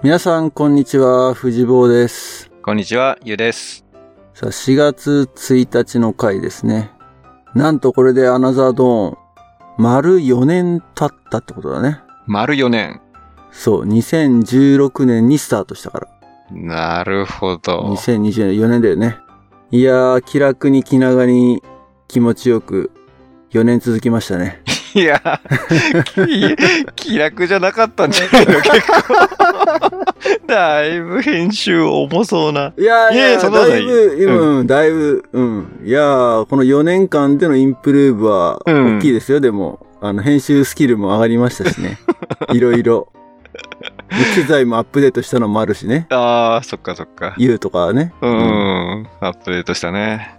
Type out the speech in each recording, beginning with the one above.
皆さん、こんにちは。藤坊です。こんにちは、ゆうです。さあ、4月1日の回ですね。なんとこれでアナザードーン、丸4年経ったってことだね。丸4年。そう、2016年にスタートしたから。なるほど。2020年、4年だよね。いやー、気楽に気長に気持ちよく4年続きましたね。いや、き気楽じゃなかったんじゃないの結構。だいぶ編集重そうな。いやーいやいやだいぶ、うん、だいぶ、うん。いやー、この4年間でのインプルーブはうん大きいですよ、でも。あの、編集スキルも上がりましたしね。いろいろ。機材もアップデートしたのもあるしね。ああ、そっかそっか。U とかね。うん、アップデートしたね。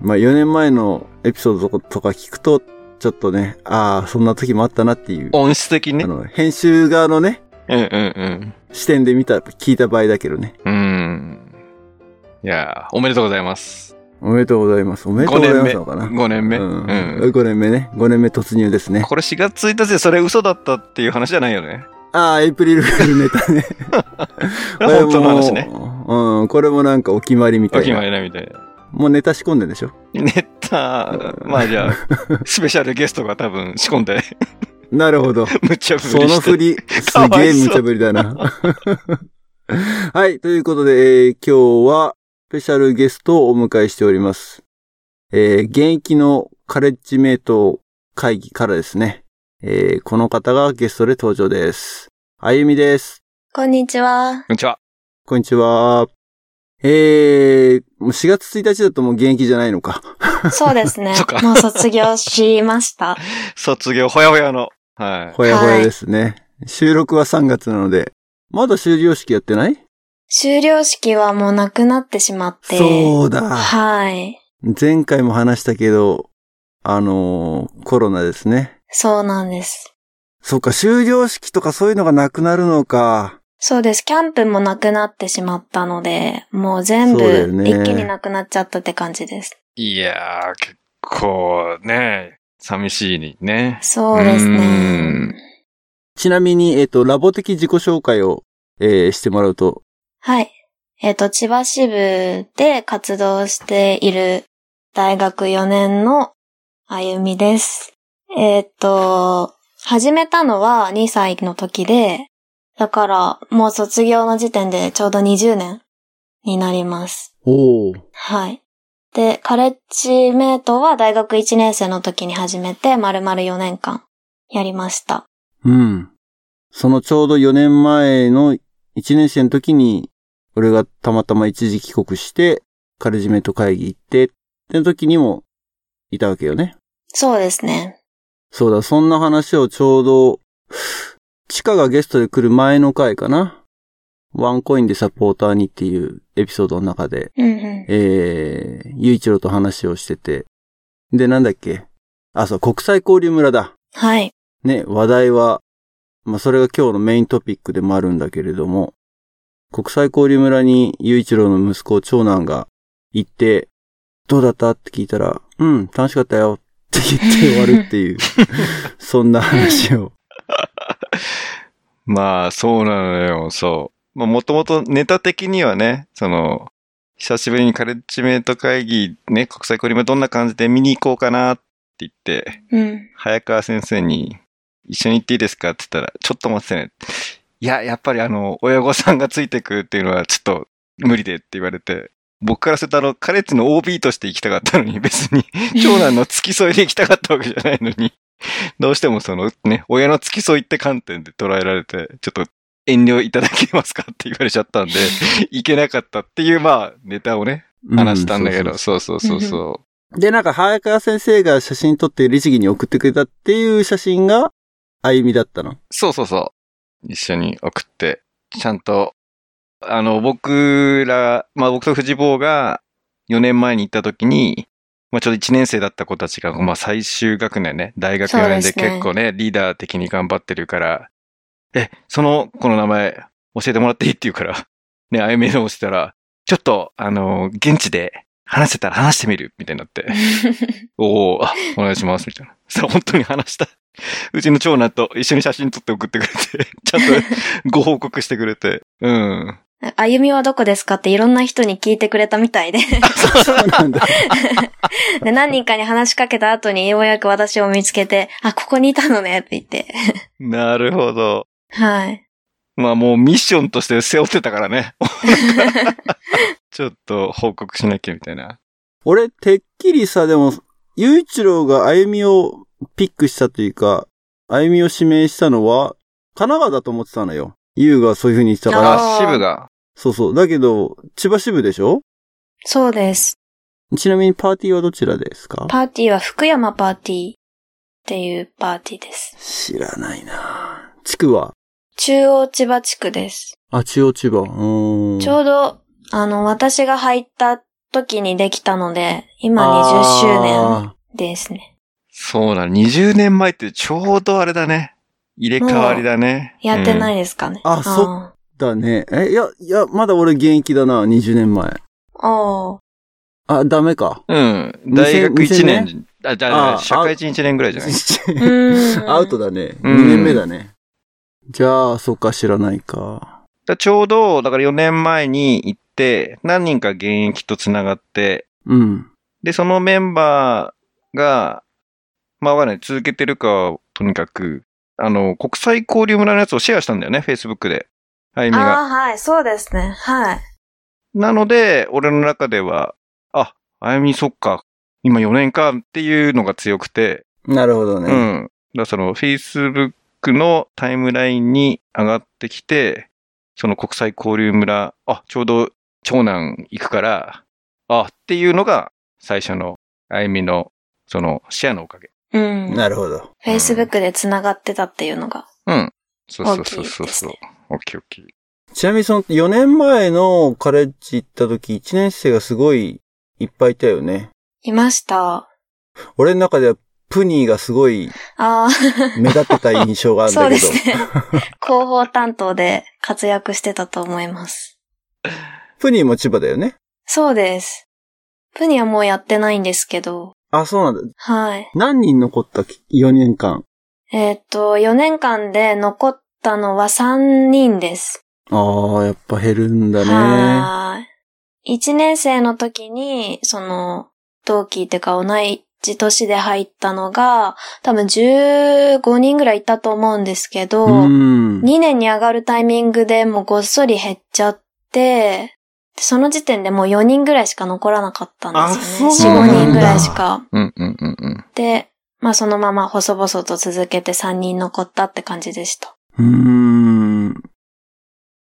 まあ4年前のエピソードとか聞くと、ちょっとね、ああ、そんな時もあったなっていう。音質的に？ねあ。の、編集側のね、うんうん視点で見た、聞いた場合だけどね。うん。うん。いやーおめでとうございます。おめでとうございます。おめでとうございますのかな。5年目。ううんん。5年目ね。5年目突入ですね。これ4月1日でそれ嘘だったっていう話じゃないよね。ああ、エイプリルフールネタね。本当の話ね。これも。うん、これもなんかお決まりみたお決まいな。りなみたいな。もうネタ仕込んでんでしょ？ネタ、まあじゃあ、スペシャルゲストが多分仕込んで、なるほど。無茶ぶりそ。の振り、すげえ無茶ぶりだな。はい、ということで、えー今日はスペシャルゲストをお迎えしております。えー現役のカレッジメイト会議からですね、えーこの方がゲストで登場です。あゆみです。こんにちは。こんにちは。こんにちは。えー、もう4月1日だともう現役じゃないのか。そうですねそっか。もう卒業しました。卒業ほやほやの。はい。ほやほやですね。収録は3月なので、まだ終了式やってない？修了式はもうなくなってしまって。そうだ。はい。前回も話したけど、あのーコロナですね。そうなんです。そっか、終了式とかそういうのがなくなるのか。そうです。キャンプもなくなってしまったので、もう全部一気になくなっちゃったって感じです。いやー、結構ね、寂しいね。そうですねん。ちなみに、えっ、と、ラボ的自己紹介を、えーしてもらうと。はい。えっ、と、千葉支部で活動している大学4年のあゆみです。えっ、と、始めたのは2歳の時で、だからもう卒業の時点でちょうど20年になります。おー。はい。で、カレッジメイトは大学1年生の時に始めて、丸々4年間やりました。うん。そのちょうど4年前の1年生の時に、俺がたまたま一時帰国して、カレジメント会議行って、っての時にもいたわけよね。そうですね。そうだ、そんな話をちょうど、チカがゲストで来る前の回かな。ワンコインでサポーターにっていうエピソードの中で、うんうん。えー、ゆういちろと話をしてて。で、なんだっけあ、そう、国際交流村だ。はい。ね、話題は、まあ、それが今日のメイントピックでもあるんだけれども、国際交流村にゆういちろの息子、長男が行って、どうだったって聞いたら、うん、楽しかったよって言って終わるっていう、そんな話を。まあ、そうなのよ、そう。まあ、もともとネタ的にはね、その、久しぶりにカレッジメイト会議、ね、国際交流もどんな感じで見に行こうかなって言って、うん。早川先生に、一緒に行っていいですか？って言ったら、ちょっと待ってね。いや、やっぱりあの、親御さんがついてくっていうのはちょっと無理でって言われて、僕からするとあの、カレッジの OB として行きたかったのに、別に、長男の付き添いで行きたかったわけじゃないのに、どうしてもそのね、親の付き添いって観点で捉えられて、ちょっと遠慮いただけますかって言われちゃったんで、行けなかったっていう、まあ、ネタをね、話したんだけど、うそうそうそうそで、なんか、早川先生が写真撮って律儀に送ってくれたっていう写真が、あゆみだったの？う。そうそうそう。一緒に送って、ちゃんと、あの、僕ら、まあ僕と藤坊が4年前に行った時に、まあちょうど1年生だった子たちが、まあ最終学年ね、大学4年で結構ね、リーダー的に頑張ってるから、え、その子の名前教えてもらっていいって言うから、ね、あゆみの押したら、ちょっと、あの、現地で話せたら話してみるみたいになって、おおあ、お願いします、みたいな。さ、本当に話した、うちの長男と一緒に写真撮って送ってくれて、ちゃんとご報告してくれて。うん。あゆみはどこですかっていろんな人に聞いてくれたみたいで。そうなんだ。で、何人かに話しかけた後にようやく私を見つけて、あ、ここにいたのねって言って。なるほど。はい。まあもうミッションとして背負ってたからね。ちょっと報告しなきゃみたいな。俺、てっきりさ、でも、ゆういちろうがあゆみをピックしたというか、あゆみを指名したのは、神奈川だと思ってたのよ。ゆうがそういう風に言ってたから。あ支部が。そうそう。だけど、千葉支部でしょ？そうです。ちなみにパーティーはどちらですか？パーティーは福山パーティーっていうパーティーです。知らないな地区は？中央千葉地区です。あ、中央千葉。うーん。ちょうど、あの、私が入った時にできたので、今20周年あですね。そうだ、20年前ってちょうどあれだね。入れ替わりだね。。やってないいですかね。あそーだね。え、いや、いや、まだ俺現役だな、20年前。あああ、ダメか。うん。大学1 2000年。あ、じゃあ、あ社会人1年ぐらいじゃない？アウトだね。2うん年目だね。じゃあ、そっか、知らないか。だちょうど、だから4年前に行って、何人か現役と繋がって、うん。で、そのメンバーが、まあわかんない、続けてるかは、とにかく、あの、国際交流村のやつをシェアしたんだよね、Facebook で。あゆみが。ああ、はい、そうですね。はい。なので、俺の中では、あ、あゆみそっか、今4年かっていうのが強くて、なるほどね。うん。だからその Facebook のタイムラインに上がってきて、その国際交流村、あ、ちょうど長男行くから、あ、っていうのが最初のあゆみの、そのシェアのおかげ。うん。なるほど。Facebook で繋がってたっていうのが。うん。そうそうそう大きそそういうですね。オッケーオッケー。ちなみにその4年前のカレッジ行った時、1年生がすごいいっぱいいたよね。いました。俺の中ではプニーがすごいああ、目立ってた印象があるんそだけど。うですね。広報担当で活躍してたと思います。プニーも千葉だよね。そうです。プニはもうやってないんですけど、あ、そうなんだ。はい。何人残った ?4 年間。えーっと、4年間で残ったのは3人です。ああ、やっぱ減るんだね。はい。1年生の時に、その、同期っていうか同じ年で入ったのが、多分15人ぐらいいたと思うんですけど、うん。2年に上がるタイミングでもうごっそり減っちゃって、でその時点でもう4人ぐらいしか残らなかったんですよね。あそうなんだ4、5人ぐらいしか。うんうんうんうん。で、まあそのまま細々と続けて3人残ったって感じでした。うーん。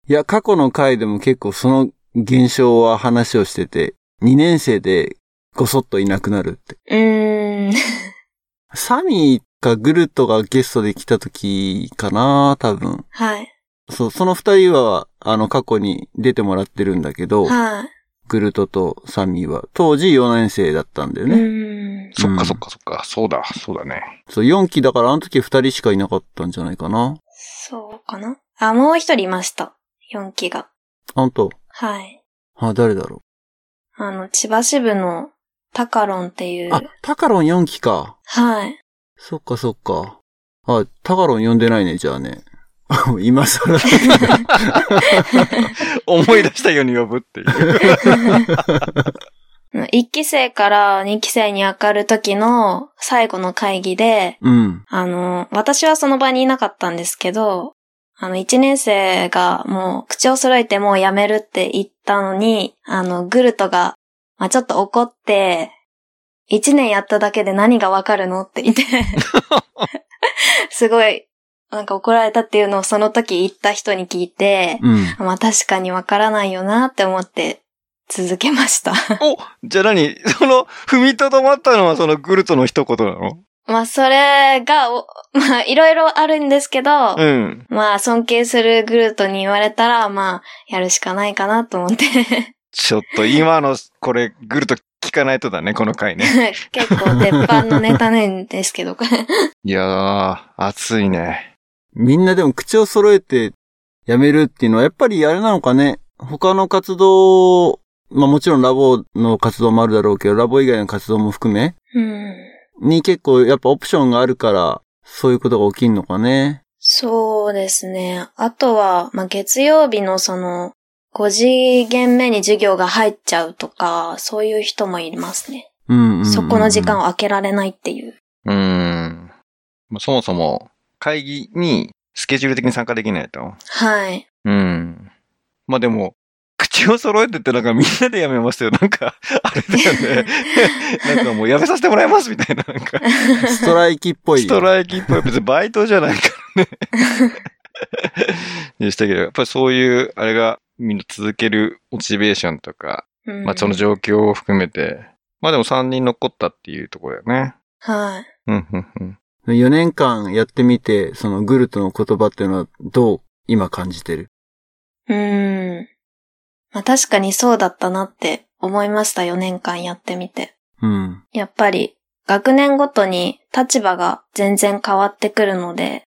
いや、過去の回でも結構その現象は話をしてて、2年生でごそっといなくなるって。うーん。サミーかグルトがゲストで来た時かな多分。はい。そう、その二人は、あの、過去に出てもらってるんだけど、はい。グルトとサミーは、当時4年生だったんだようね。ーん。そっかそっかそっか。そうだ、そうだね。そう、4期だからあの時二人しかいなかったんじゃないかな。そうかな？あ、もう一人いました。4期が。あんと、はい。あ、誰だろあの、千葉支部のタカロンっていうう。。あ、タカロン4期か。はい。そっかそっか。あ、タカロン呼んでないね、じゃあね。今更。思い出したように呼ぶっていう。1期生から2期生に上がる時の最後の会議で、うん。あの、私はその場にいなかったんですけど、あの、1年生がもう口を揃えてもう辞めるって言ったのに、あの、グルトが、まあ、ちょっと怒って、1年やっただけで何がわかるのって言って、すごい、なんか怒られたっていうのをその時言った人に聞いて、うん。まあ確かにわからないよなって思って続けました。おじゃあ何？その、踏みとどまったのはそのグルトの一言なの？まあそれがお、まあいろいろあるんですけど、うん。まあ尊敬するグルートに言われたら、まあやるしかないかなと思って。ちょっと今の、これ、グルト聞かないとだね、この回ね。結構鉄板のネタなんですけど、これ。いやー、熱いね。みんなでも口を揃えて辞めるっていうのはやっぱりあれなのかね。他の活動、まあもちろんラボの活動もあるだろうけど、ラボ以外の活動も含め、うん。に結構やっぱオプションがあるから、そういうことが起きんのかね。そうですね。あとは、まあ、月曜日のその、5次元目に授業が入っちゃうとか、そういう人もいますね。うんうんうんうんそこの時間を空けられないっていう。うーん。まあそもそも、会議にスケジュール的に参加できないと。はい。うん。まあでも、口を揃えてってなんかみんなでやめましたよ。なんか、あれだよね。なんかもうやめさせてもらいますみたいな。なんか、ストライキっぽいよ。ストライキっぽい。別にバイトじゃないからね。でしたけど、やっぱりそういう、あれがみんな続けるモチベーションとか、うんまあその状況を含めて、まあでも3人残ったっていうところだよね。はい。うん、うん、うん。4年間やってみて、そのグルトの言葉っていうのはどう今感じてる？うーん。まあ確かにそうだったなって思いました、4年間やってみて。うん。やっぱり、学年ごとに立場が全然変わってくるので、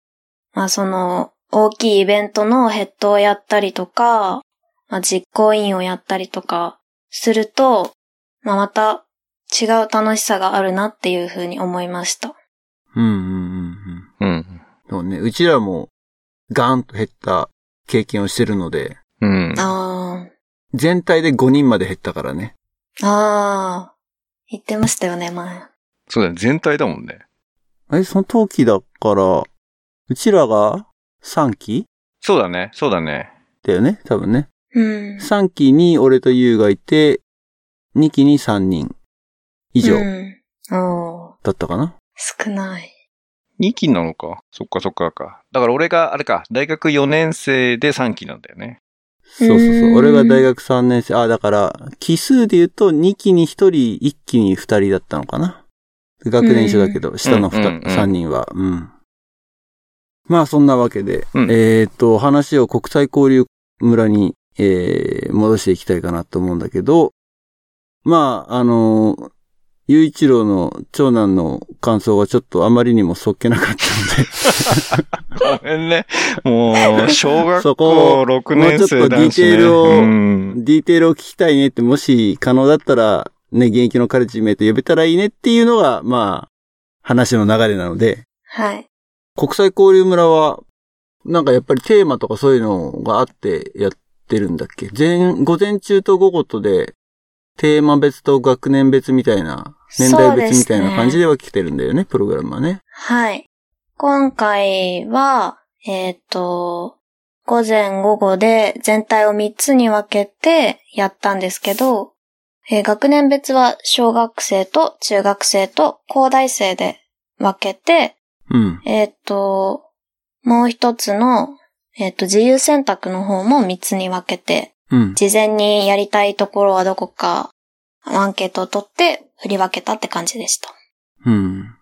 まあその、大きいイベントのヘッドをやったりとか、まあ実行委員をやったりとかすると、まあまた違う楽しさがあるなっていうふうに思いました。うんうんうんうん。うん。そうね。うちらもガーンと減った経験をしてるので、うん。あ全体で5人まで減ったからね。あ、ああ、言ってましたよね、前。そうだね。全体だもんね。え、その冬季だから、うちらが3期？そうだね。そうだね。だよね多分ね。うん。3期に俺とユウがいて、2期に3人以上うん。おーだったかな、少ない。2期なのか？そっかそっかか。だから俺が、あれか、大学4年生で3期なんだよね。そうそうそうう。ん俺が大学3年生。あ、だから、奇数で言うと2期に1人、1期に2人だったのかな？学年一緒だけど、下のうんうんうん3人は。うん。まあ、そんなわけで、うんえっと、話を国際交流村に、えー、戻していきたいかなと思うんだけど、まあ、あのー、雄一郎の長男の感想がちょっとあまりにもそっけなかったので、ごめんね。もう、小学そ校こ6年生だし、ね。もうちょっとディテールをうん。ディテールを聞きたいねって、もし可能だったら、ね、現役のカレッジメイト呼べたらいいねっていうのが、まあ、話の流れなので、はい。国際交流村は、なんかやっぱりテーマとかそういうのがあってやってるんだっけ？前、午前中と午後とで、テーマ別と学年別みたいな、年代別みたいな感じでは来てるんだよね、プログラムはね。はい。今回は、えっ、と、午前午後で全体を3つに分けてやったんですけど、えー学年別は小学生と中学生と高大生で分けて、うん。えっ、と、もう一つの、えっ、と、自由選択の方も3つに分けて、うん。事前にやりたいところはどこか、アンケートを取って振り分けたって感じでした。うん。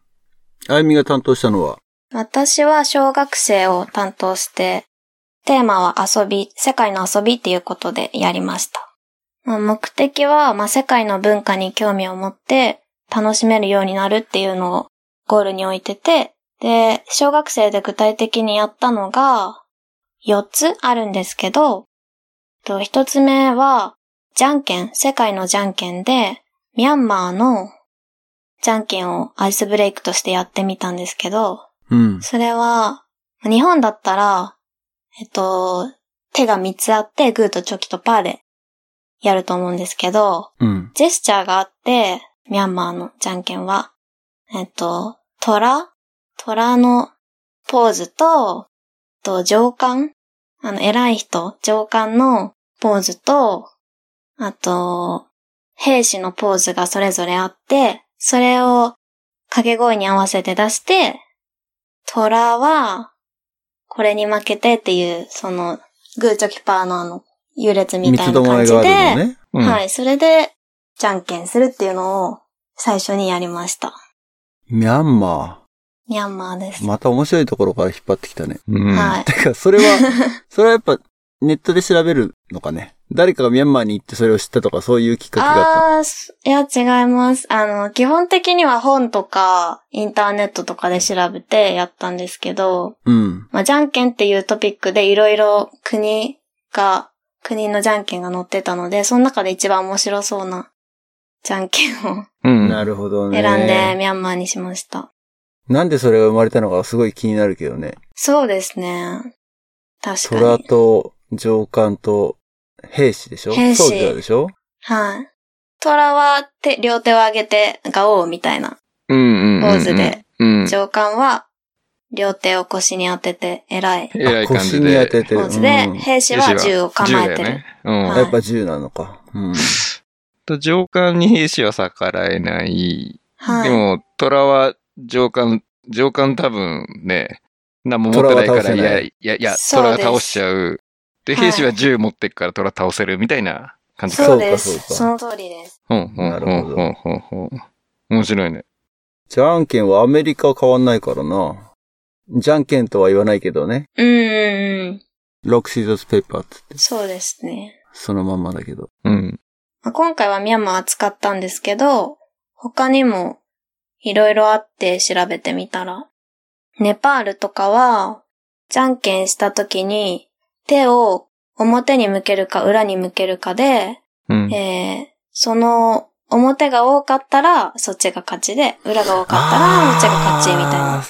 あゆみが担当したのは、私は小学生を担当して、テーマは遊び、世界の遊びっていうことでやりました。まあ目的は、まあ、世界の文化に興味を持って楽しめるようになるっていうのをゴールに置いてて、で、小学生で具体的にやったのが4つあるんですけど、と1つ目は、じゃんけん、世界のじゃんけんで、ミャンマーのじゃんけんをアイスブレイクとしてやってみたんですけど、うん。それは、日本だったら、えっと、手が3つあって、グーとチョキとパーでやると思うんですけど、うん。ジェスチャーがあって、ミャンマーのじゃんけんは、えっと、虎？虎のポーズと、と上官？あの、偉い人、上官のポーズと、あと、兵士のポーズがそれぞれあって、それを掛け声に合わせて出して、虎は、これに負けてっていう、その、グーチョキパーのあの、優劣みたいな感じで、のね。うんはい。それで、じゃんけんするっていうのを最初にやりました。ミャンマミャンマーです。ー。また面白いところから引っ張ってきたね。うん。はい。てか、それは、それはやっぱネットで調べるのかね。誰かがミャンマーに行ってそれを知ったとかそういうきっかけがあっああー、すいや、違います。あの、基本的には本とか、インターネットとかで調べてやったんですけど、た。うん。まあ、じゃんけんっていうトピックでいろいろ国が、国のじゃんけんが載ってたので、その中で一番面白そうなじゃんけんをうん。なるほどね。選んでミャンマーにしました。なんでそれが生まれたのかすごい気になるけどね。そうですね。確か虎に。と上官と兵士でしょ？兵士ソルジャーでしょ？はい。虎は手、両手を上げて、ガオーみたいな。ポーズで。うん。上官は、両手を腰に当てて、偉い。偉い感じ腰にで。当ててる。ポーズで、うん兵士は銃を構えてる。銃だよね。うん。はいやっぱ銃なのか。うん。と上官に兵士は逆らえない。はい。でも、虎は上官、上官多分ね、何も持ってないから、いいや、いや、いや、虎が倒しちゃう。で、はい兵士は銃持ってっから虎倒せるみたいな感じか。そうです。そうかそうかその通りです。うん、うん、うん、なるほどうん、うん、うん。面白いね。じゃんけんはアメリカは変わんないからな。じゃんけんとは言わないけどね。うんうんうん。ロックシードスペーパーって言って、そうですね。そのまんまだけど。うん。まあ今回はミャンマー扱ったんですけど、他にもいろいろあって調べてみたら、ネパールとかは、じゃんけんした時に手を表に向けるか裏に向けるかで、うん。えー、その表が多かったらそっちが勝ちで、裏が多かったらそっちが勝ちみたいな。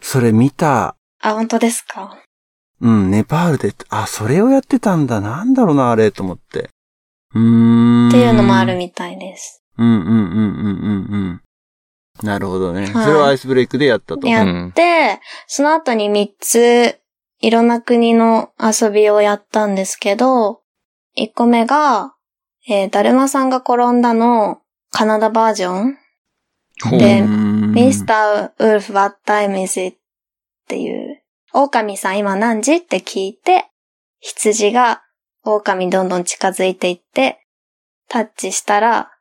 それ見た。あ、本当ですか？うん、ネパールで、あ、それをやってたんだ。なんだろうな、あれ、と思って。うーん。っていうのもあるみたいです。うんうんうんうんうんうん。なるほどね。はいそれをアイスブレイクでやったと。やって、その後に3つ、いろんな国の遊びをやったんですけど、1個目が、えーだるまさんが転んだの、カナダバージョン、でうーんミスター・ウルフ・ワッタイム・イズ・っていう、狼さん今何時って聞いて、羊が狼にどんどん近づいていって、タッチしたら、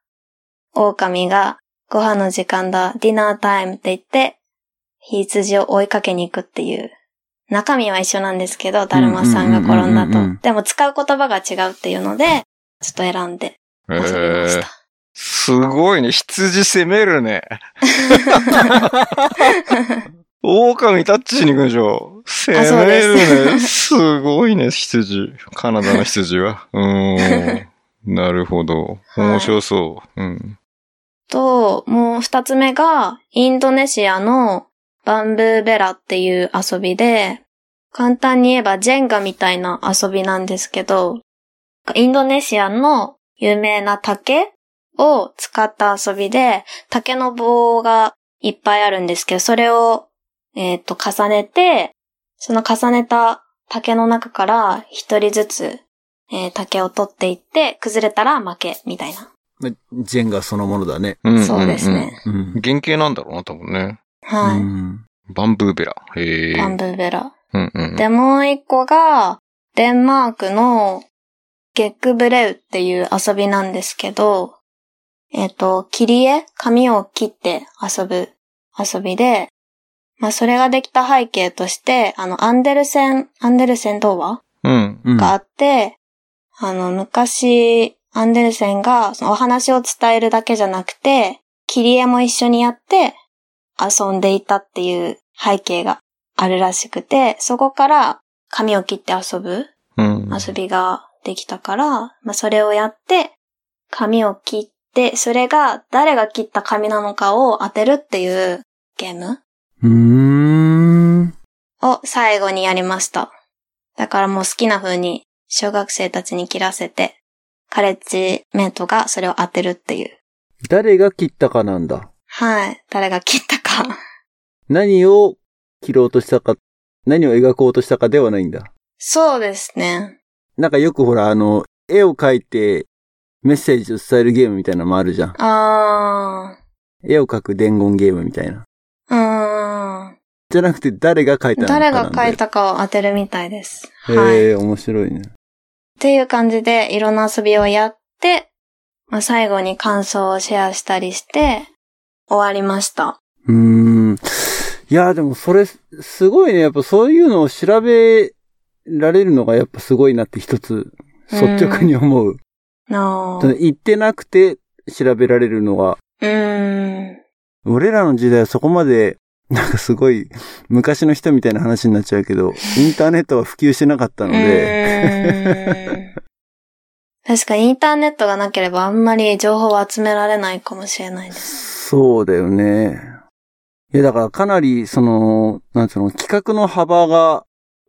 狼がご飯の時間だ、ディナータイムって言って、羊を追いかけに行くっていう。中身は一緒なんですけど、だるまさんが転んだと。でも使う言葉が違うっていうので、ちょっと選んでえ遊びましーた。すごいね。羊攻めるね。狼タッチしに行くんでしょ。攻めるでね。すごいね、羊。カナダの羊は。うーん。なるほど。面白そう。うん。と、もう二つ目が、インドネシアのバンブーベラっていう遊びで、簡単に言えばジェンガみたいな遊びなんですけど、インドネシアの有名な竹を使った遊びで、竹の棒がいっぱいあるんですけど、それを、えっ、と、重ねて、その重ねた竹の中から一人ずつ、えー竹を取っていって、崩れたら負け、みたいな。まジェンガそのものだね。うんそうですね。うんうん。。原型なんだろうな、多分ね。はい。うんバンブーベラ。へえ。バンブーベラ。うんうん。で、もう一個が、デンマークのゲックブレウっていう遊びなんですけど、えっ、と、切り絵？紙を切って遊ぶ遊びで、まあ、それができた背景として、あの、アンデルセン、アンデルセン童話うん。うんがあって、あの、昔、アンデルセンがそのお話を伝えるだけじゃなくて、切り絵も一緒にやって遊んでいたっていう背景があるらしくて、そこから紙を切って遊ぶうん。遊びができたから、まあ、それをやって、紙を切って、それが誰が切った紙なのかを当てるっていうゲームうーん。を最後にやりました。だからもう好きな風に小学生たちに切らせて、カレッジメイトがそれを当てるっていう。誰が切ったかなんだ。はい。誰が切ったか。何を切ろうとしたか、何を描こうとしたかではないんだ。そうですね。なんかよくほら、あの、絵を描いてメッセージを伝えるゲームみたいなのもあるじゃん。あ絵を描く伝言ゲームみたいな。ー。うーん。じゃなくて誰が描いたのか誰が書いたかを当てるみたいです。へはい。え、面白いね。っていう感じでいろんな遊びをやって、まあ、最後に感想をシェアしたりして、終わりました。うーん。いや、でもそれ、すごいね。やっぱそういうのを調べられるのがやっぱすごいなって一つ、率直に思う。のその言ってなくて調べられるのは、うーん。俺らの時代はそこまで、なんかすごい昔の人みたいな話になっちゃうけど、インターネットは普及してなかったので、確かにインターネットがなければあんまり情報を集められないかもしれないです。そうだよね。いや、だからかなり、その、なんつうの、企画の幅が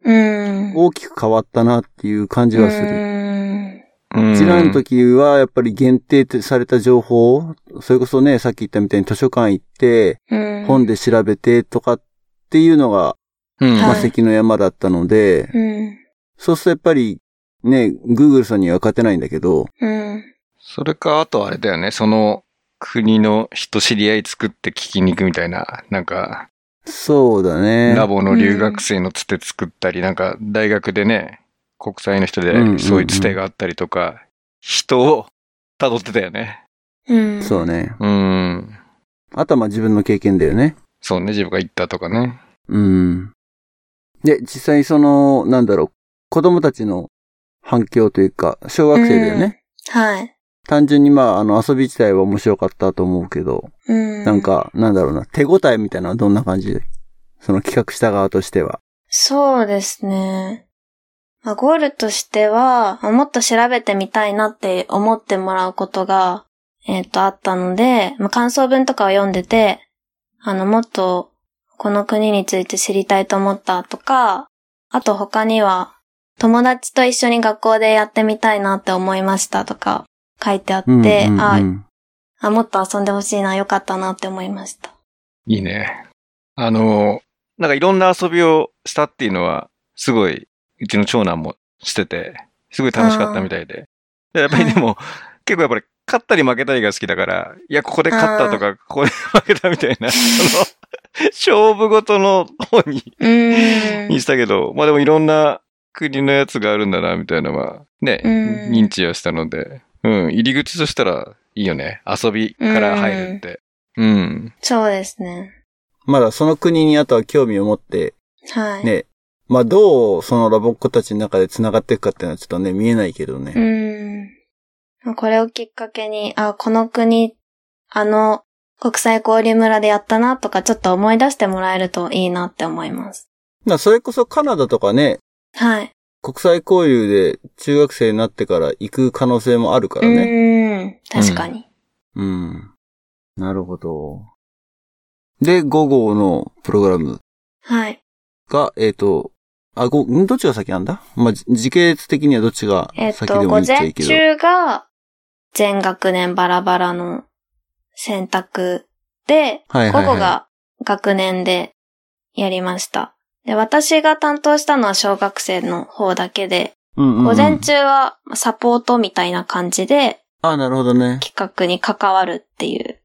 うん。大きく変わったなっていう感じはする。る。うん。うちらの時は、やっぱり限定された情報、それこそね、さっき言ったみたいに図書館行って、うん。本で調べてとかっていうのが、うん。まあ、はい関の山だったので、うん。そうするとやっぱり、ね、Google さんには勝てないんだけど、うん。それか、あとあれだよね、その国の人知り合い作って聞きに行くみたいな、なんか、そうだね。ラボの留学生のつて作ったり、なんか大学でね、国際の人でうんうんうんそういうつてがあったりとか、人を辿ってたよね。うん。そうね。うん。あとはまあ自分の経験だよね。そうね、自分が行ったとかね。うん。で、実際その、なんだろう、子供たちの反響というか、小学生だよね。はい。単純にまあ、あの、遊び自体は面白かったと思うけど、うん。なん。か、なんだろうな、手応えみたいなのはどんな感じ？でその企画した側としては。そうですね。まあ、ゴールとしては、もっと調べてみたいなって思ってもらうことが、えっ、と、あったので、まあ、感想文とかを読んでて、あの、もっと、この国について知りたいと思ったとか、あと他には、友達と一緒に学校でやってみたいなって思いましたとか書いてあって、うんうんうんああ、もっと遊んでほしいな、よかったなって思いました。いいね。あの、なんかいろんな遊びをしたっていうのは、すごい、うちの長男もしてて、すごい楽しかったみたいで。でやっぱりでも、結構やっぱり、勝ったり負けたりが好きだから、いや、ここで勝ったとか、ここで負けたみたいな、その、勝負ごとの方に、にしたけど、まあでもいろんな国のやつがあるんだな、みたいなのは、ね、うん認知はしたので、うん、入り口としたらいいよね。遊びから入るって。うん。そうですね。まだその国にあとは興味を持って、はい。ね、まあどうそのラボっ子たちの中で繋がっていくかっていうのはちょっとね、見えないけどね。うん。これをきっかけに、あ、この国、あの、国際交流村でやったなとか、ちょっと思い出してもらえるといいなって思います。まあそれこそカナダとかね、はい。国際交流で中学生になってから行く可能性もあるからね。うん。確かに。うん。なるほど。で、5号のプログラムはい。が、えっ、と、あ、ご、んどっちが先なんだ？まあ、じ時系列的にはどっちがえっと、先でもいい午前っちゃいいけど。中が全学年バラバラの選択で、はいはいはい午後が学年でやりました。で、私が担当したのは小学生の方だけで、うんうんうん午前中はサポートみたいな感じであ、なるほどね。企画に関わるっていう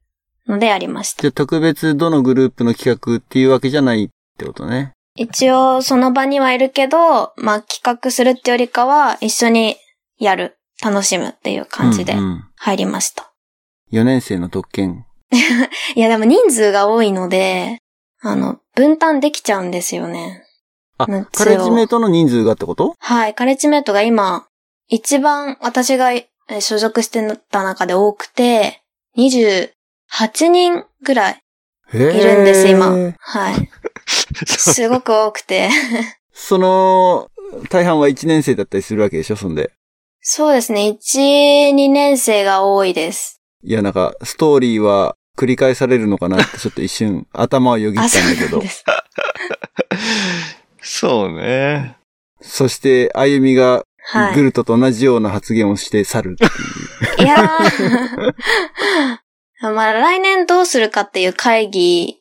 のでやりましたじゃ。あ特別どのグループの企画っていうわけじゃないってことね。一応その場にはいるけど、まあ企画するってよりかは一緒にやる、楽しむっていう感じでうんうん、入りました。4年生の特権。いやでも人数が多いので、あの、分担できちゃうんですよね。あカレッジメイトの人数がってこと？はい、カレッジメイトが今、一番私がえー所属してた中で多くて、28人ぐらいへいるんです、今。はい。すごく多くて。その、大半は1年生だったりするわけでしょ？そんで。そうですね、1、2年生が多いです。いや、なんか、ストーリーは繰り返されるのかなってちょっと一瞬頭をよぎっあ、たそんだけどうなんで。す。そうね。そして、あゆみがはい。グルトと同じような発言をして去るっていう。いやー。まあ来年どうするかっていう会議、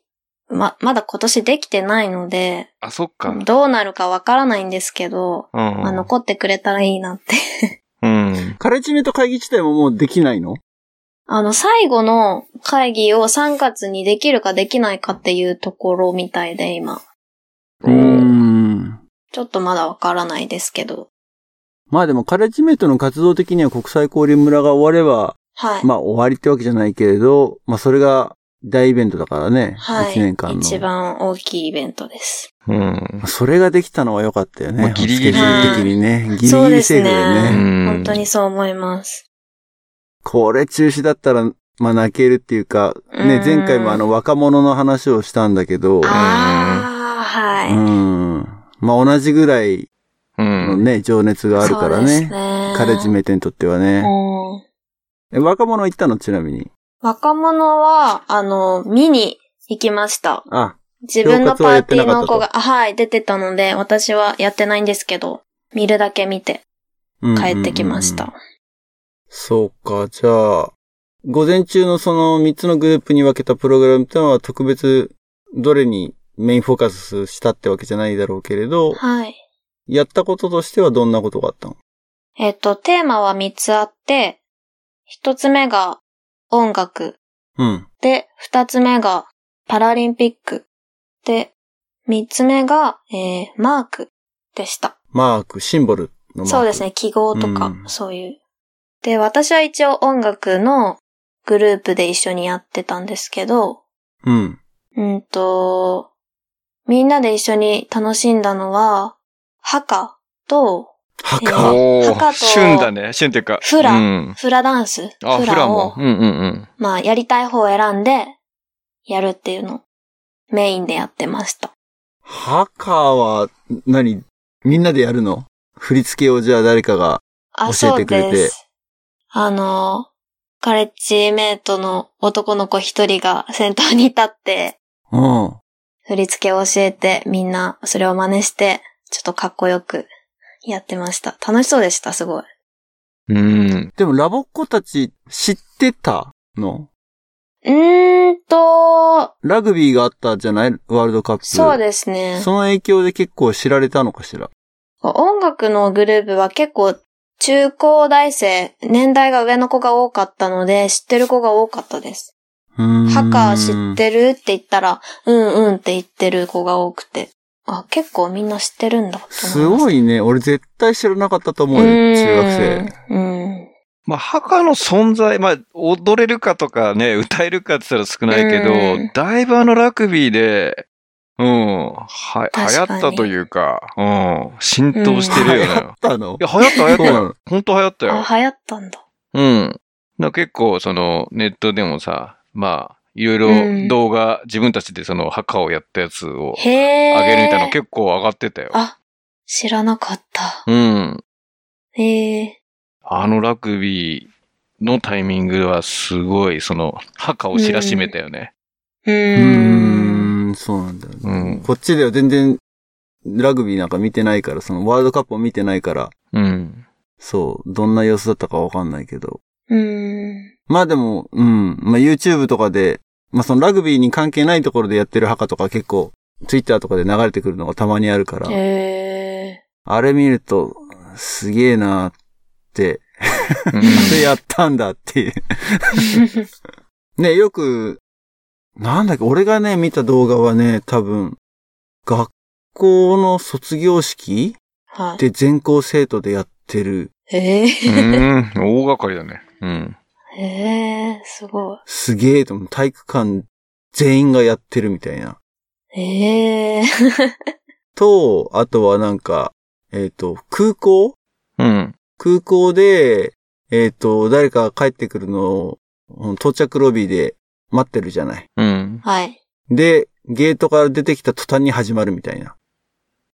ま、まだ今年できてないので、あ、そっか。どうなるかわからないんですけど、うん。まあ残ってくれたらいいなって。うん。カレッジメイト会議自体ももうできないの？あの、最後の会議を3月にできるかできないかっていうところみたいで、今。おーん。ちょっとまだわからないですけど。まあでもカレッジメイトの活動的には国際交流村が終われば、はい。まあ終わりってわけじゃないけれど、まあそれが大イベントだからね。はい。1年間の。一番大きいイベントです。うん。それができたのは良かったよね。まあギリギリスケジュール的にね。ギリギそうですリセーフだよね本当にそう思います。これ中止だったら、まあ泣けるっていうか、ね、うん前回もあの若者の話をしたんだけど、ああ、はい。うん。まあ同じぐらいうん。のね、情熱があるからそうですね。ねカレッジメイトにとってはね。うんえ若者行ったの？ちなみに。若者は、あの、見に行きました。あ、自分のパーティーの子が、あはい、出てたので、私はやってないんですけど、見るだけ見て帰ってきましうんうんうんた。そうか、じゃあ、午前中のその3つのグループに分けたプログラムってのは特別どれにメインフォーカスしたってわけじゃないだろうけれど、はい。やったこととしてはどんなことがあったの？えっと、テーマは3つあって、1つ目が音楽。うん。で、2つ目がパラリンピック。で、3つ目が、えー、マークでした。マーク、シンボルのマーク。そうですね、記号とか、うんそういう。で、私は一応音楽のグループで一緒にやってたんですけど、うん。うんと、みんなで一緒に楽しんだのは、ハカと、墓、えー墓と旬だね。旬っていうか。フラうん。フラダンス。あ、フラもを。、うんうんうん。まあ、やりたい方を選んで、やるっていうのをメインでやってました。墓は何、みんなでやるの？振り付けをじゃあ誰かが。あ、教えてくれてそうです。あの、カレッジメイトの男の子一人が先頭に立って、うん。振り付けを教えて、みんなそれを真似して、ちょっとかっこよくやってました。楽しそうでした、すごい。うん。でもラボっ子たち知ってたの？うーんと、ラグビーがあったじゃない？ワールドカップ。そうですね。その影響で結構知られたのかしら？音楽のグループは結構中高大生、年代が上の子が多かったので、知ってる子が多かったです。うーんハカ知ってるって言ったら、うんうんって言ってる子が多くて。あ、結構みんな知ってるんだと思います。すごいね。俺絶対知らなかったと思うよ。中学生。生。うん。まあ、墓の存在、まあ、踊れるかとかね、歌えるかって言ったら少ないけど、うんだいぶあのラグビーで、うん、は、流行ったというか、うん、浸透してるよね。流行ったの？いや、流行った流行った。本当流行ったよ。あ、流行ったんだ。うん。だ結構、その、ネットでもさ、まあ、いろいろうん動画、自分たちでその墓をやったやつをへー。上げるみたいなの結構上がってたよ。あ、知らなかった。うん。へえ。あのラグビーのタイミングはすごい、その、墓を知らしめたよね。ううーん。そうなんだよね。うんこっちでは全然、ラグビーなんか見てないから、そのワールドカップを見てないから、うん。そう、どんな様子だったかわかんないけど。うーん。まあでも、うん、まあ YouTube とかで、まあそのラグビーに関係ないところでやってる墓とか結構、Twitter とかで流れてくるのがたまにあるから、へあれ見ると、すげえなーって、うんあれ やったんだっていう。ー。ね、よく、なんだっけ、俺がね、見た動画はね、多分、学校の卒業式はい。で全校生徒でやってる、へえ。うん、大掛かりだね。うん。へえ、すごい。すげえと思う、体育館全員がやってるみたいな。へえ。と、あとはなんか、えっ、と、空港？うん。空港で、えっ、と、誰かが帰ってくるのを、うん到着ロビーで待ってるじゃない。うん。はい。で、ゲートから出てきた途端に始まるみたいな。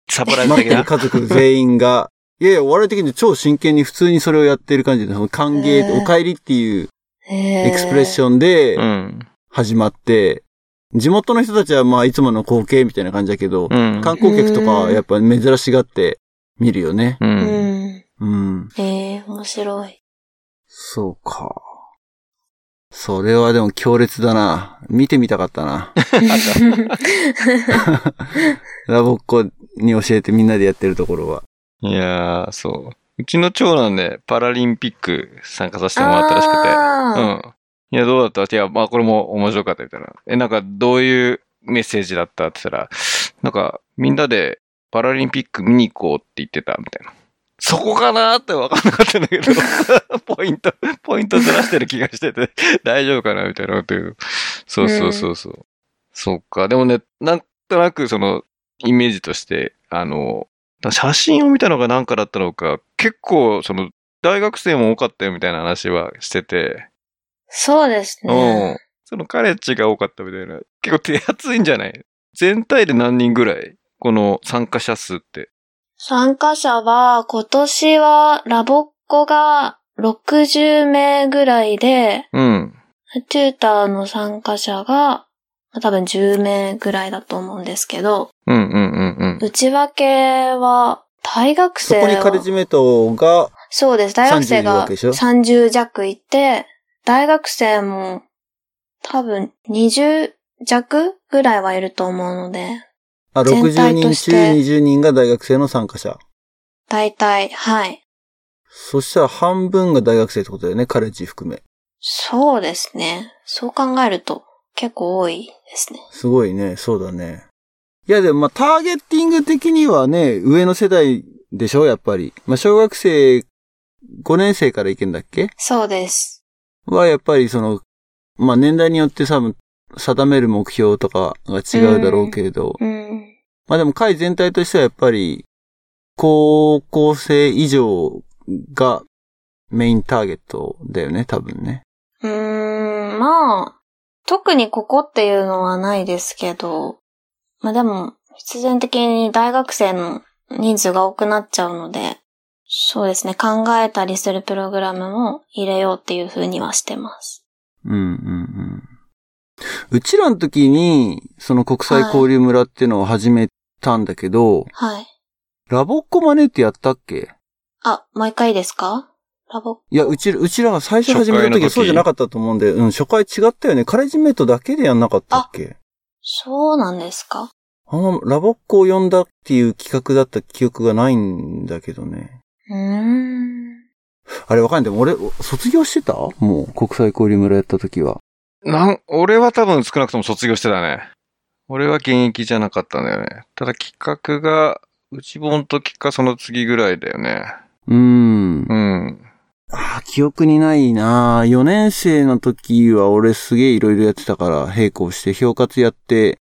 サプライズ。待ってる家族全員が、いやいや、お笑い的に超真剣に普通にそれをやってる感じで、その歓迎、お帰りっていう。エクスプレッシン。ョンでうん。始まって、地元の人たちはまあいつもの光景みたいな感じだけど、うん。観光客とかはやっぱ珍しがって見るよね。う。うんん。うん。へえ、面白い。そうか。それはでも強烈だな。見てみたかったな。ラボっ子に教えてみんなでやってるところは。いやー、そう。うちの長男ね、パラリンピック参加させてもらったらしくて。うん。いや、どうだった？いや、まあこれも面白かったみたいな。え、なんかどういうメッセージだった？って言ったら、なんかみんなでパラリンピック見に行こうって言ってたみたいな。そこかなーって分かんなかったんだけど、ポイント、ポイントずらしてる気がしてて、大丈夫かなみたいなこと言う。そうそうそうそう。そっか。でもね、なんとなくその、イメージとして、あの、写真を見たのが何かだったのか、結構その、大学生も多かったよみたいな話はしてて、そうですうね。ん。そのカレッジが多かったみたいな。結構手厚いんじゃない？全体で何人ぐらい？この参加者数って。参加者は、今年はラボっ子が60名ぐらいで、うん。チューターの参加者が多分10名ぐらいだと思うんですけど、うんうんうんうん。内訳は、大学そ生はこにカレッジメイトが、そうです。大学生30いるわがけでしょ？30弱いて、大学生も多分20弱ぐらいはいると思うので、あ、全60体と人中して20人が大学生の参加者。大体、はい。そしたら半分が大学生ってことだよね、カレッジ含め。そうですね。そう考えると結構多いですね。すごいね、そうだね。いやでもまあターゲッティング的にはね、上の世代でしょ、やっぱり。まあ小学生5年生からいけんだっけ？そうです。はやっぱりその、まあ年代によって多分定める目標とかが違うだろうけれど、うん。まあでも会全体としてはやっぱり高校生以上がメインターゲットだよね、多分ね。うーん、まあ、特にここっていうのはないですけど、まあでも、必然的に大学生の人数が多くなっちゃうので、そうですね、考えたりするプログラムも入れようっていう風にはしてます。うんうんうん。うちらの時に、その国際交流村っていうのを始めたんだけど、はい。ラボッコマネってやったっけ？あ、もう一回ですか？ラボ、いや、うち、うちらが最初始めた時はそうじゃなかったと思うんで、うん、初回違ったよね。カレッジメイトだけでやんなかったっけ？そうなんですか？あんまラボッコを呼んだっていう企画だった記憶がないんだけどね。うーん。あれわかんない。でも俺、卒業してた？もう、国際交流村やった時は。なん、俺は多分少なくとも卒業してたね。俺は現役じゃなかったんだよね。ただ企画が、内本時かその次ぐらいだよね。うーん。うん。あー記憶にないな4年生の時は俺すげえいろいろやってたから、並行して、評活やって、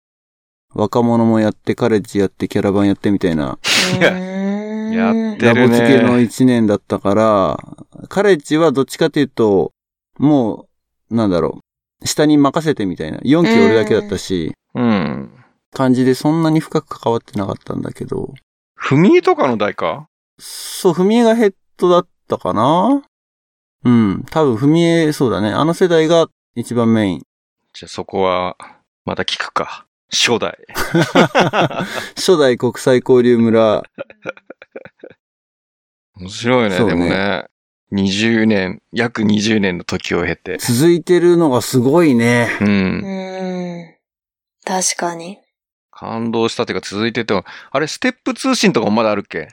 若者もやって、カレッジやって、キャラバンやってみたいな、やってラボるね付けの1年だったから、カレッジはどっちかというと、もう、なんだろう、下に任せてみたいな。4期俺だけだったし、うん。感じでそんなに深く関わってなかったんだけど、踏み絵とかの代かそう、踏み絵がヘッドだったかなうん。多分踏み絵、そうだね。あの世代が一番メイン。じゃあそこは、また聞くか。初代。初代国際交流村。面白いね、そうねでもね。20年、約20年の時を経て。続いてるのがすごいね。う。ん。確かに。感動したっていうか続いてても、あれ、ステップ通信とかもまだあるっけ？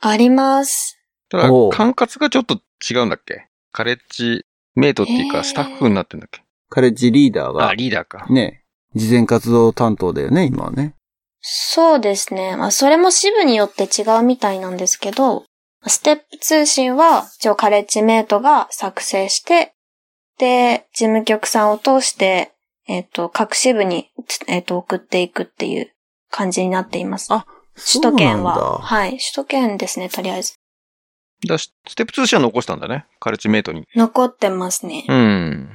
あります。ただ管轄がちょっと違うんだっけ？カレッジメイトっていうか、スタッフになってんだっけ？カレッジリーダーあ、が、リーダーか。ね、事前活動担当だよね、今はね。そうですね。まあ、それも支部によって違うみたいなんですけど、ステップ通信は、一応カレッジメイトが作成して、で、事務局さんを通して、えっ、と、各支部に、えっ、と、送っていくっていう感じになっています。あ首都圏は。はい。首都圏ですね、とりあえず。だステップ通信は残したんだね。カレッジメイトに。残ってますね。うん。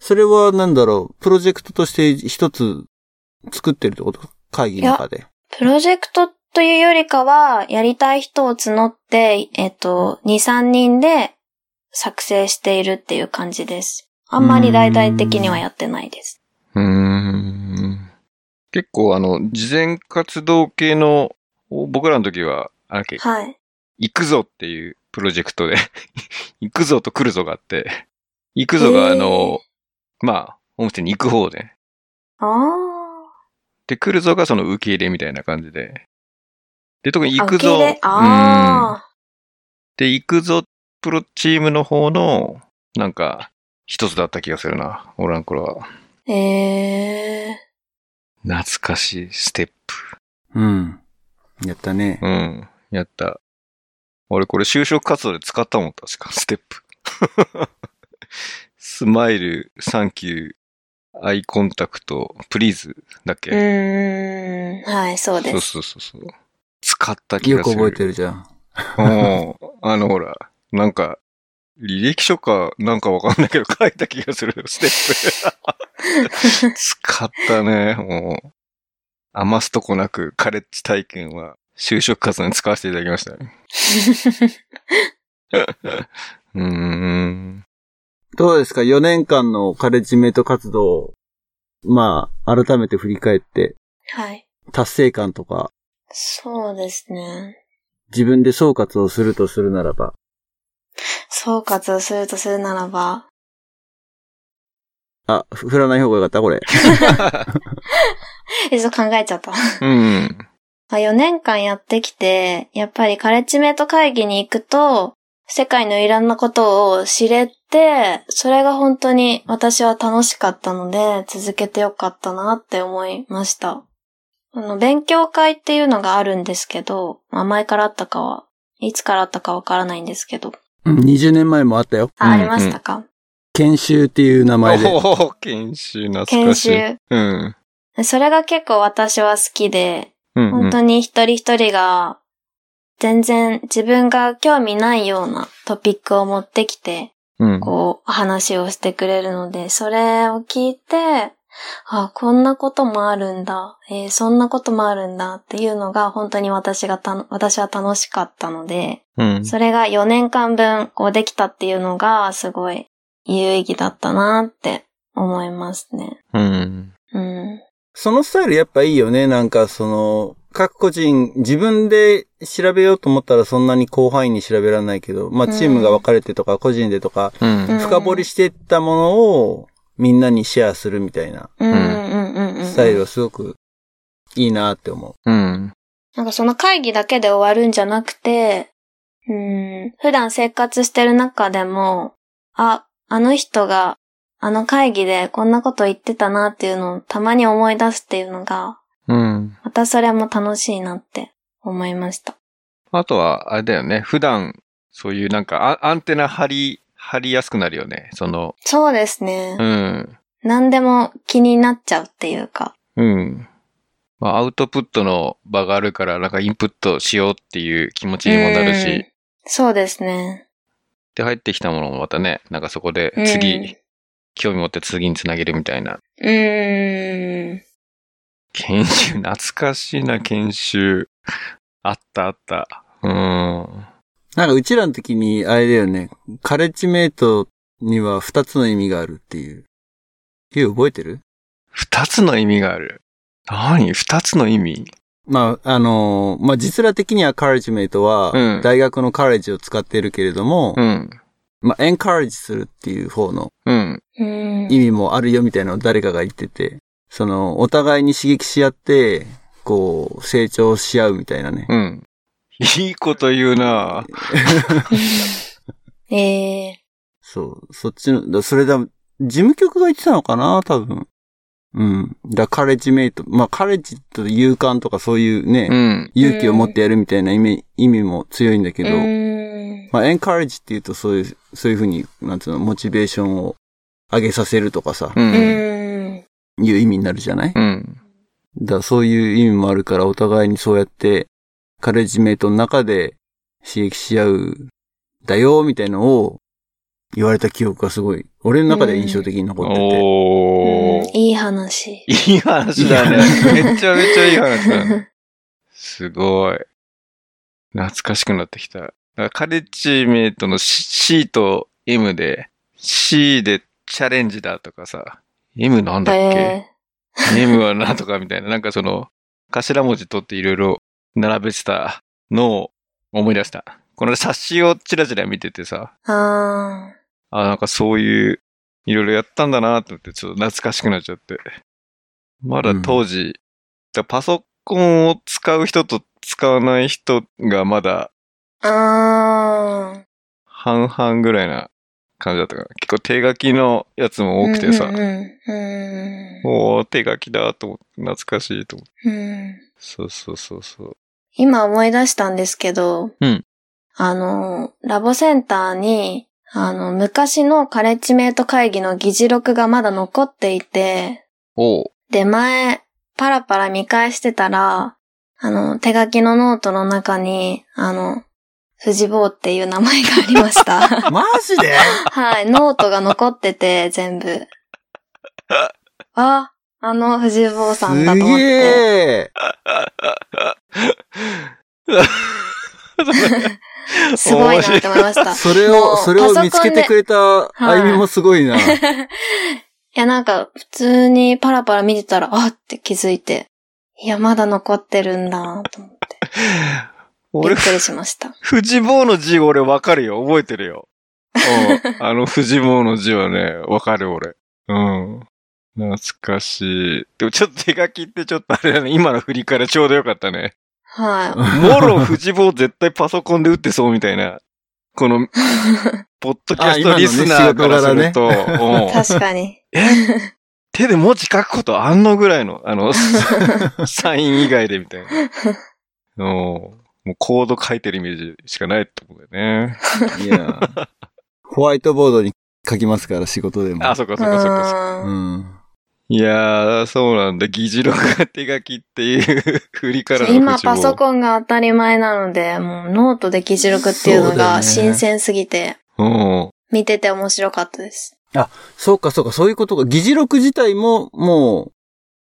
それはなんだろう、プロジェクトとして一つ作ってるってこと？会議の中で。プロジェクトというよりかは、やりたい人を募って、えっと、2、3人で作成しているっていう感じです。あんまり大々的にはやってないです。うーん。結構あの、事前活動系の、僕らの時は、あれけ、はい。行くぞっていうプロジェクトで、行くぞと来るぞがあって、行くぞがあの、まあ、ホームステイに行く方で、あで、来るぞがその受け入れみたいな感じで、で、特にあ。行くぞ、受け入れ？あで、行くぞプロチームの方の、なんか、一つだった気がするな、オランコロは。あ。ええ懐かしいステップ。うん。やったね。うん。やった。俺これ就職活動で使ったもん、確か、ステップ。smile、thank you、eye contact、please だっけ、うーん。はい、そうそうです。そうそうそう。使った気がする。よく覚えてるじゃん。うん。あのほら、なんか、履歴書かなんかわかんないけど書いた気がするよ、ステップ。使ったね、もう。余すとこなくカレッジ体験は就職活動に使わせていただきましたね。うーん。どうですか ?4 年間のカレッジメイト活動。まあ、改めて振り返って、はい。達成感とか、そうですね。自分で総括をするとするならば、総括をするとするならば、あ、ふ振らない方がよかったこれ。え、ちょっと考えちゃった。うん。4年間やってきて、やっぱりカレッジメイト会議に行くと、世界のいろんなことを知れて、それが本当に私は楽しかったので、続けてよかったなって思いました。あの、勉強会っていうのがあるんですけど、まあ前からあったかは、いつからあったかわからないんですけど。うん20年前もあったよ。あ、うんありましたか、研修っていう名前で。研修懐か研しい。修。うん。それが結構私は好きで、うん、本当に一人一人が全然自分が興味ないようなトピックを持ってきて、うん。こう話をしてくれるので、それを聞いて、あ、こんなこともあるんだ、えーそんなこともあるんだっていうのが本当に私がた、私は楽しかったので、うん。それが4年間分こうできたっていうのがすごい有意義だったなって思いますね。うん。うん。そのスタイルやっぱいいよね。なんかその、各個人、自分で調べようと思ったらそんなに広範囲に調べられないけど、まあチームが分かれてとか個人でとか、うん。うん深掘りしていったものをみんなにシェアするみたいなうんうんうんうんうん。スタイルはすごくいいなって思う。うん。なんかその会議だけで終わるんじゃなくて、うん、普段生活してる中でも、あ、あの人があの会議でこんなこと言ってたなっていうのをたまに思い出すっていうのが、うん。またそれも楽しいなって思いました。あとは、あれだよね。普段、そういうなんかア、アンテナ張り、張りやすくなるよね。その、そうですねう。ん。何でも気になっちゃうっていうか。うん。まあ、アウトプットの場があるから、なんかインプットしようっていう気持ちにもなるうんし、そうですね。で、入ってきたものもまたね、なんかそこでうん次、興味持って次につなげるみたいな。うーん。研修、懐かしいな、研修。あったあった。うん。なんかうちらの時に、あれだよね、カレッジメイトには二つの意味があるっていう。いう覚えてる？二つの意味がある。何？二つの意味？まあ、あのーまあ、実ら的にはカレッジメイトはうん、大学のカレッジを使っているけれども、うん。まあ、エンカレッジするっていう方の。意味もあるよみたいなのを誰かが言ってて、その、お互いに刺激し合って、こう、成長し合うみたいなね。うん。いいこと言うな ええそう、そっちの、だそれだ、事務局が言ってたのかな？多分。うん。だカレッジメイト、まあ、カレッジと勇敢とかそういうね、うん。勇気を持ってやるみたいな意味、意味も強いんだけど、うん。まあ、エンカレッジっていうとそういう、そういうふうに、なんつうの、モチベーションを上げさせるとかさ、う。うんん。いう意味になるじゃない？うん。だからそういう意味もあるから、お互いにそうやって、カレッジメイトの中で刺激し合う、だよ、みたいのを言われた記憶がすごい、俺の中で印象的に残ってて。おー。いい話。いい話だね。めちゃめちゃいい話だね。すごい。懐かしくなってきた。カレッジメイトの C, C と M で、C でチャレンジだとかさ、M なんだっけ、え ?M はなんとかみたいな、なんかその、頭文字取っていろいろ並べてたのを思い出した。この冊子をチラチラ見ててさ、ー、ああ、なんかそういう、いろいろやったんだなと思って、ちょっと懐かしくなっちゃって。まだ当時、だパソコンを使う人と使わない人がまだー。あ半々ぐらいな感じだったから。結構手書きのやつもー。多くてさ、うんうんうんおー、手書きだと思って、懐かしいと思って。うん。そうそうそうそう。今思い出したんですけど、うんあの、ラボセンターに、あの、昔のカレッジメイト会議の議事録がまだ残っていて、で、前、パラパラ見返してたら、あの、手書きのノートの中に、あの、藤坊っていう名前がありました。マジで？はい、ノートが残ってて、全部。あ、あの藤坊さんだと思っすげて。え。すごいなって思いました。それを、それを見つけてくれたあゆみもすごいな。い いや、なんか、普通にパラパラ見てたら、あって気づいて。いや、まだ残ってるんだ、と思って。び俺っ、くりしました。藤坊の字俺わかるよ。覚えてるよ。うん。あの藤坊の字はね、わかる俺。うん。懐かしい。でもちょっと手書きってちょっとあれだね。今の振りからちょうどよかったね。はい。もろ藤坊絶対パソコンで打ってそうみたいな。この、ポッドキャストリスナーからすると、うん確かに。手で文字書くことあんのぐらいの、あの、サイン以外でみたいな。うんもうコード書いてるイメージしかないってことだよね。いや。ホワイトボードに書きますから、仕事でも。あ、そっかそっかそっか。ううんん。いやー、そうなんだ。議事録が手書きっていう振りからの今パソン。コンが当たり前なので、もうノートで議事録っていうのが新鮮すぎて、うん。見てて面白かったです。そうか、そうか、そういうことか。議事録自体も、も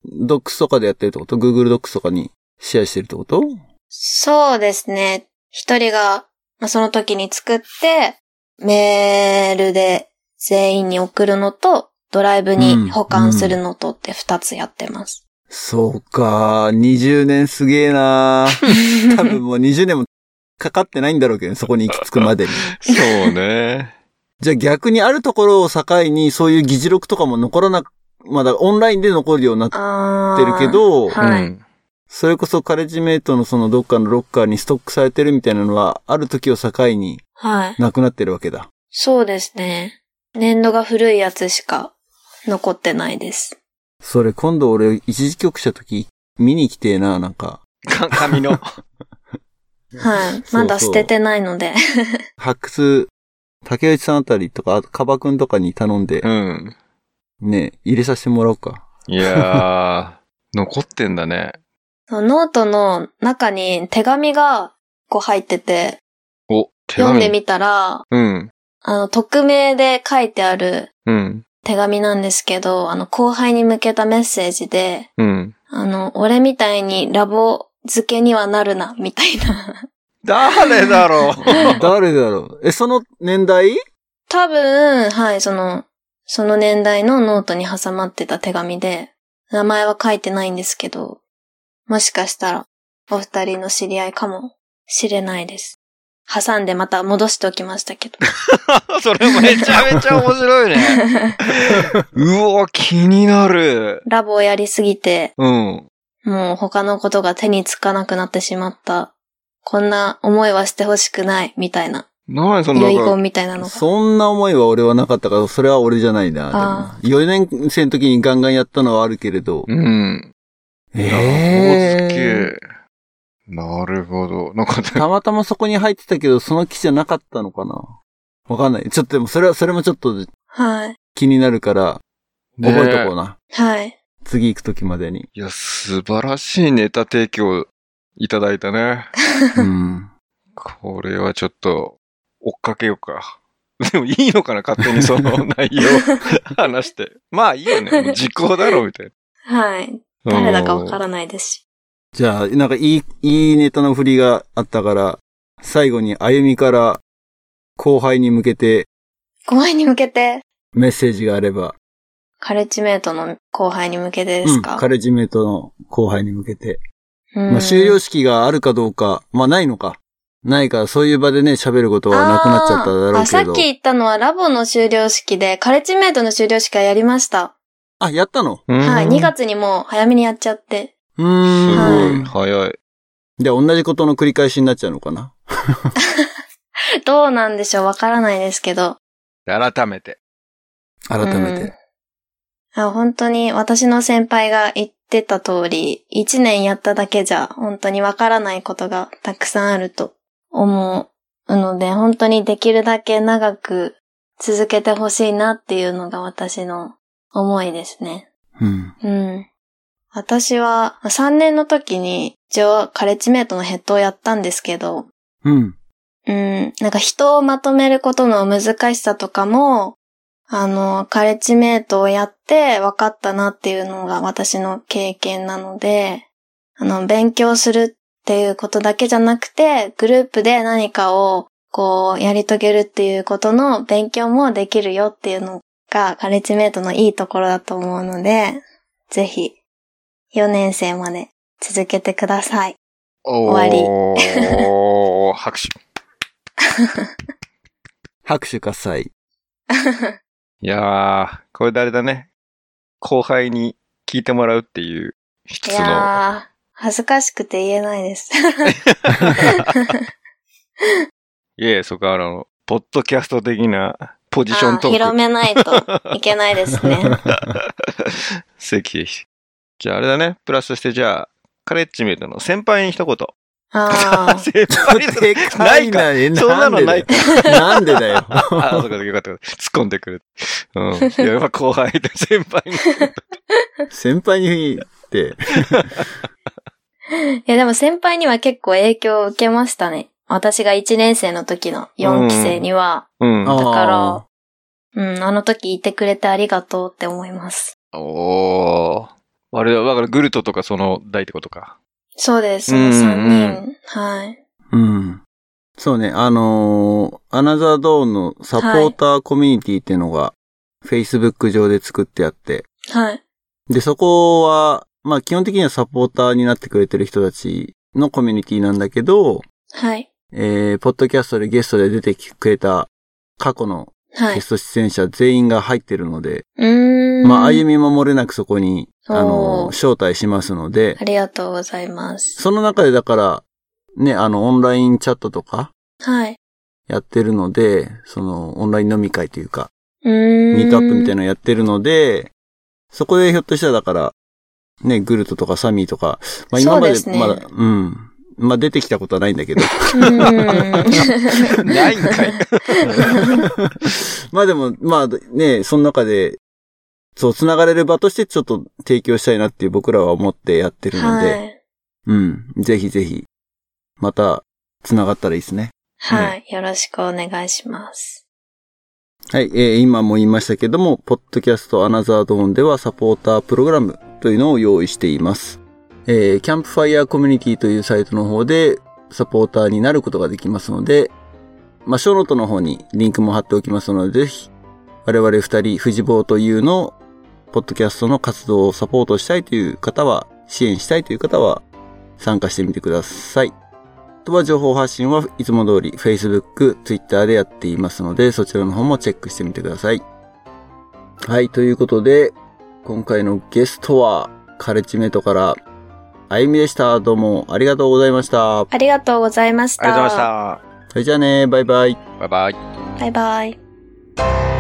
う、ドックスとかでやってるってこと ?Google ドックスとかにシェアしてるってこと？そうですね。一人が、まあ、その時に作って、メールで全員に送るのと、ドライブに保管するのとって二つやってます。そうか、20年すげえな 多分もう20年もかかってないんだろうけどね、そこに行き着くまでに。そうね。じゃあ逆にあるところを境にそういう議事録とかも残らな、まだオンラインで残るようになっあてるけど、はいうん。それこそカレッジメイトのそのどっかのロッカーにストックされてるみたいなのは、ある時を境にはい。なくなってるわけだ。そうですね。年度が古いやつしか残ってないです。それ今度俺一時局した時見に来てえな、なんか。か紙の。はい。まだ捨ててないので。発掘、竹内さんあたりとか、あとカバくんとかに頼んでう、ん。ね、入れさせてもらおうか。いやー、残ってんだね。ノートの中に手紙がこう入ってて、お、手紙。読んでみたら、うん。あの、匿名で書いてあるうん。手紙なんですけど、あの、後輩に向けたメッセージで、うん。あの、俺みたいにラボ付けにはなるな、みたいな。誰だろう？誰だろう？え、その年代？多分、はい、その、その年代のノートに挟まってた手紙で、名前は書いてないんですけど、もしかしたら、お二人の知り合いかもしれないです。挟んでまた戻しておきましたけど。それめちゃめちゃ面白いね。うお、気になる。ラボをやりすぎて、うん。もう他のことが手につかなくなってしまった。こんな思いはしてほしくない、みたいな。なにその遺言みたいなのが。そんな思いは俺はなかったから、それは俺じゃないな。あでも4年生の時にガンガンやったのはあるけれど。うん。ええ付け。なるほど。なんか、たまたまそこに入ってたけど、その木じゃなかったのかな？わかんない。ちょっとでも、それは、それもちょっとはい。気になるから、覚えとこうな。はい。次行く時までに。いや、素晴らしいネタ提供いただいたね。うん。これはちょっと、追っかけようか。でもいいのかな勝手にその内容 話して。まあいいよね。時効だろ、みたいはい。な。誰だかわからないですし。じゃあ、なんかいい、いいネタの振りがあったから、最後に歩みから後輩に向けて後輩に向けて、メッセージがあれば、カレッジメイトの後輩に向けてですか、うん、カレッジメイトの後輩に向けて。うんまあ、終了式があるかどうか、まあ、ないのか。ないから、そういう場でね、喋ることはなくなっちゃっただろうけど。あさっき言ったのはラボの終了式で、カレッジメイトの終了式はやりました。あ、やったの？はい。2が月にもう早めにやっちゃって。うーん。すごい、早い。じゃあ、同じことの繰り返しになっちゃうのかな？どうなんでしょう？わからないですけど。改めて。改めて。うんあ本当に私の先輩が言ってた通り、1年やっただけじゃ本当にわからないことがたくさんあると思うので、本当にできるだけ長く続けてほしいなっていうのが私の思いですね。うん。うん。私は3年の時に一応カレッジメイトのヘッドをやったんですけど、うん。うん、なんか人をまとめることの難しさとかも、あの、カレッジメイトをやって分かったなっていうのが私の経験なので、あの、勉強するっていうことだけじゃなくて、グループで何かをこう、やり遂げるっていうことの勉強もできるよっていうのがカレッジメイトのいいところだと思うので、ぜひ、4年生まで続けてください。終わりおー、拍手。拍手喝采。いやー、これであれだね。後輩に聞いてもらうっていうい質の。やー、恥ずかしくて言えないです。いえ、そこはあの、ポッドキャスト的なポジショントー広めないといけないですね。ぜひぜひ。じゃああれだね。プラスとしてじゃあ、カレッジメイトの先輩に一言。あー 先輩にでかいな、えそんなのないか。なんでだよ。あ、そうかそうか、よかった。突っ込んでくる。うん。いや、やっぱ後輩で先輩に。先輩にって、いやでも先輩には結構影響を受けましたね。私が1年生の時の4期生には、うん。あーだからうん、あの時いてくれてありがとうって思います。おー。あれ、だからグルトとかその代ってことか。そうです、そのうん3うん人。はい。うん。そうね、あのーアナザードーンのサポーターコミュニティっていうのが、Facebook 上で作ってあって、はい。で、そこは、まあ基本的にはサポーターになってくれてる人たちのコミュニティなんだけど、はい。えー、ポッドキャストでゲストで出てくれた過去のはい。ゲスト出演者全員が入ってるので。まあ歩みも漏れなくそこに、あの、招待しますのであ、りがとうございます。その中でだから、ね、あの、オンラインチャットとかはい。やってるので、その、オンライン飲み会というか、うーん。ミートアップみたいな。なのやってるので、そこでひょっとしたらだから、ね、グルトとかサミーとか、まあ今までそうですねまだ、うん。まあ出てきたことはないんだけど。うーん。ないんかい。まあでも、まあね、その中で、そう、繋がれる場としてちょっと提供したいなっていう僕らは思ってやってるので、はい。うん。ぜひぜひ、また、繋がったらいいですね。はい。よろしくお願いします。はい、えー今も言いましたけども、ポッドキャストアナザードーンではサポータープログラムというのを用意しています。えーキャンプファイヤーコミュニティというサイトの方でサポーターになることができますので、まあ、ショーノートの方にリンクも貼っておきますので、ぜひ、我々二人、藤坊というの、ポッドキャストの活動をサポートしたいという方は、支援したいという方は、参加してみてください。あとは情報発信はいつも通り Facebook、Twitter でやっていますので、そちらの方もチェックしてみてください。はい、ということで、今回のゲストは、カレッジメイトから、あゆみでした。どうもありがとうございました。ありがとうございました。ありがとうございました。それじゃあね、バイバイ。バイバイ。バイバイ。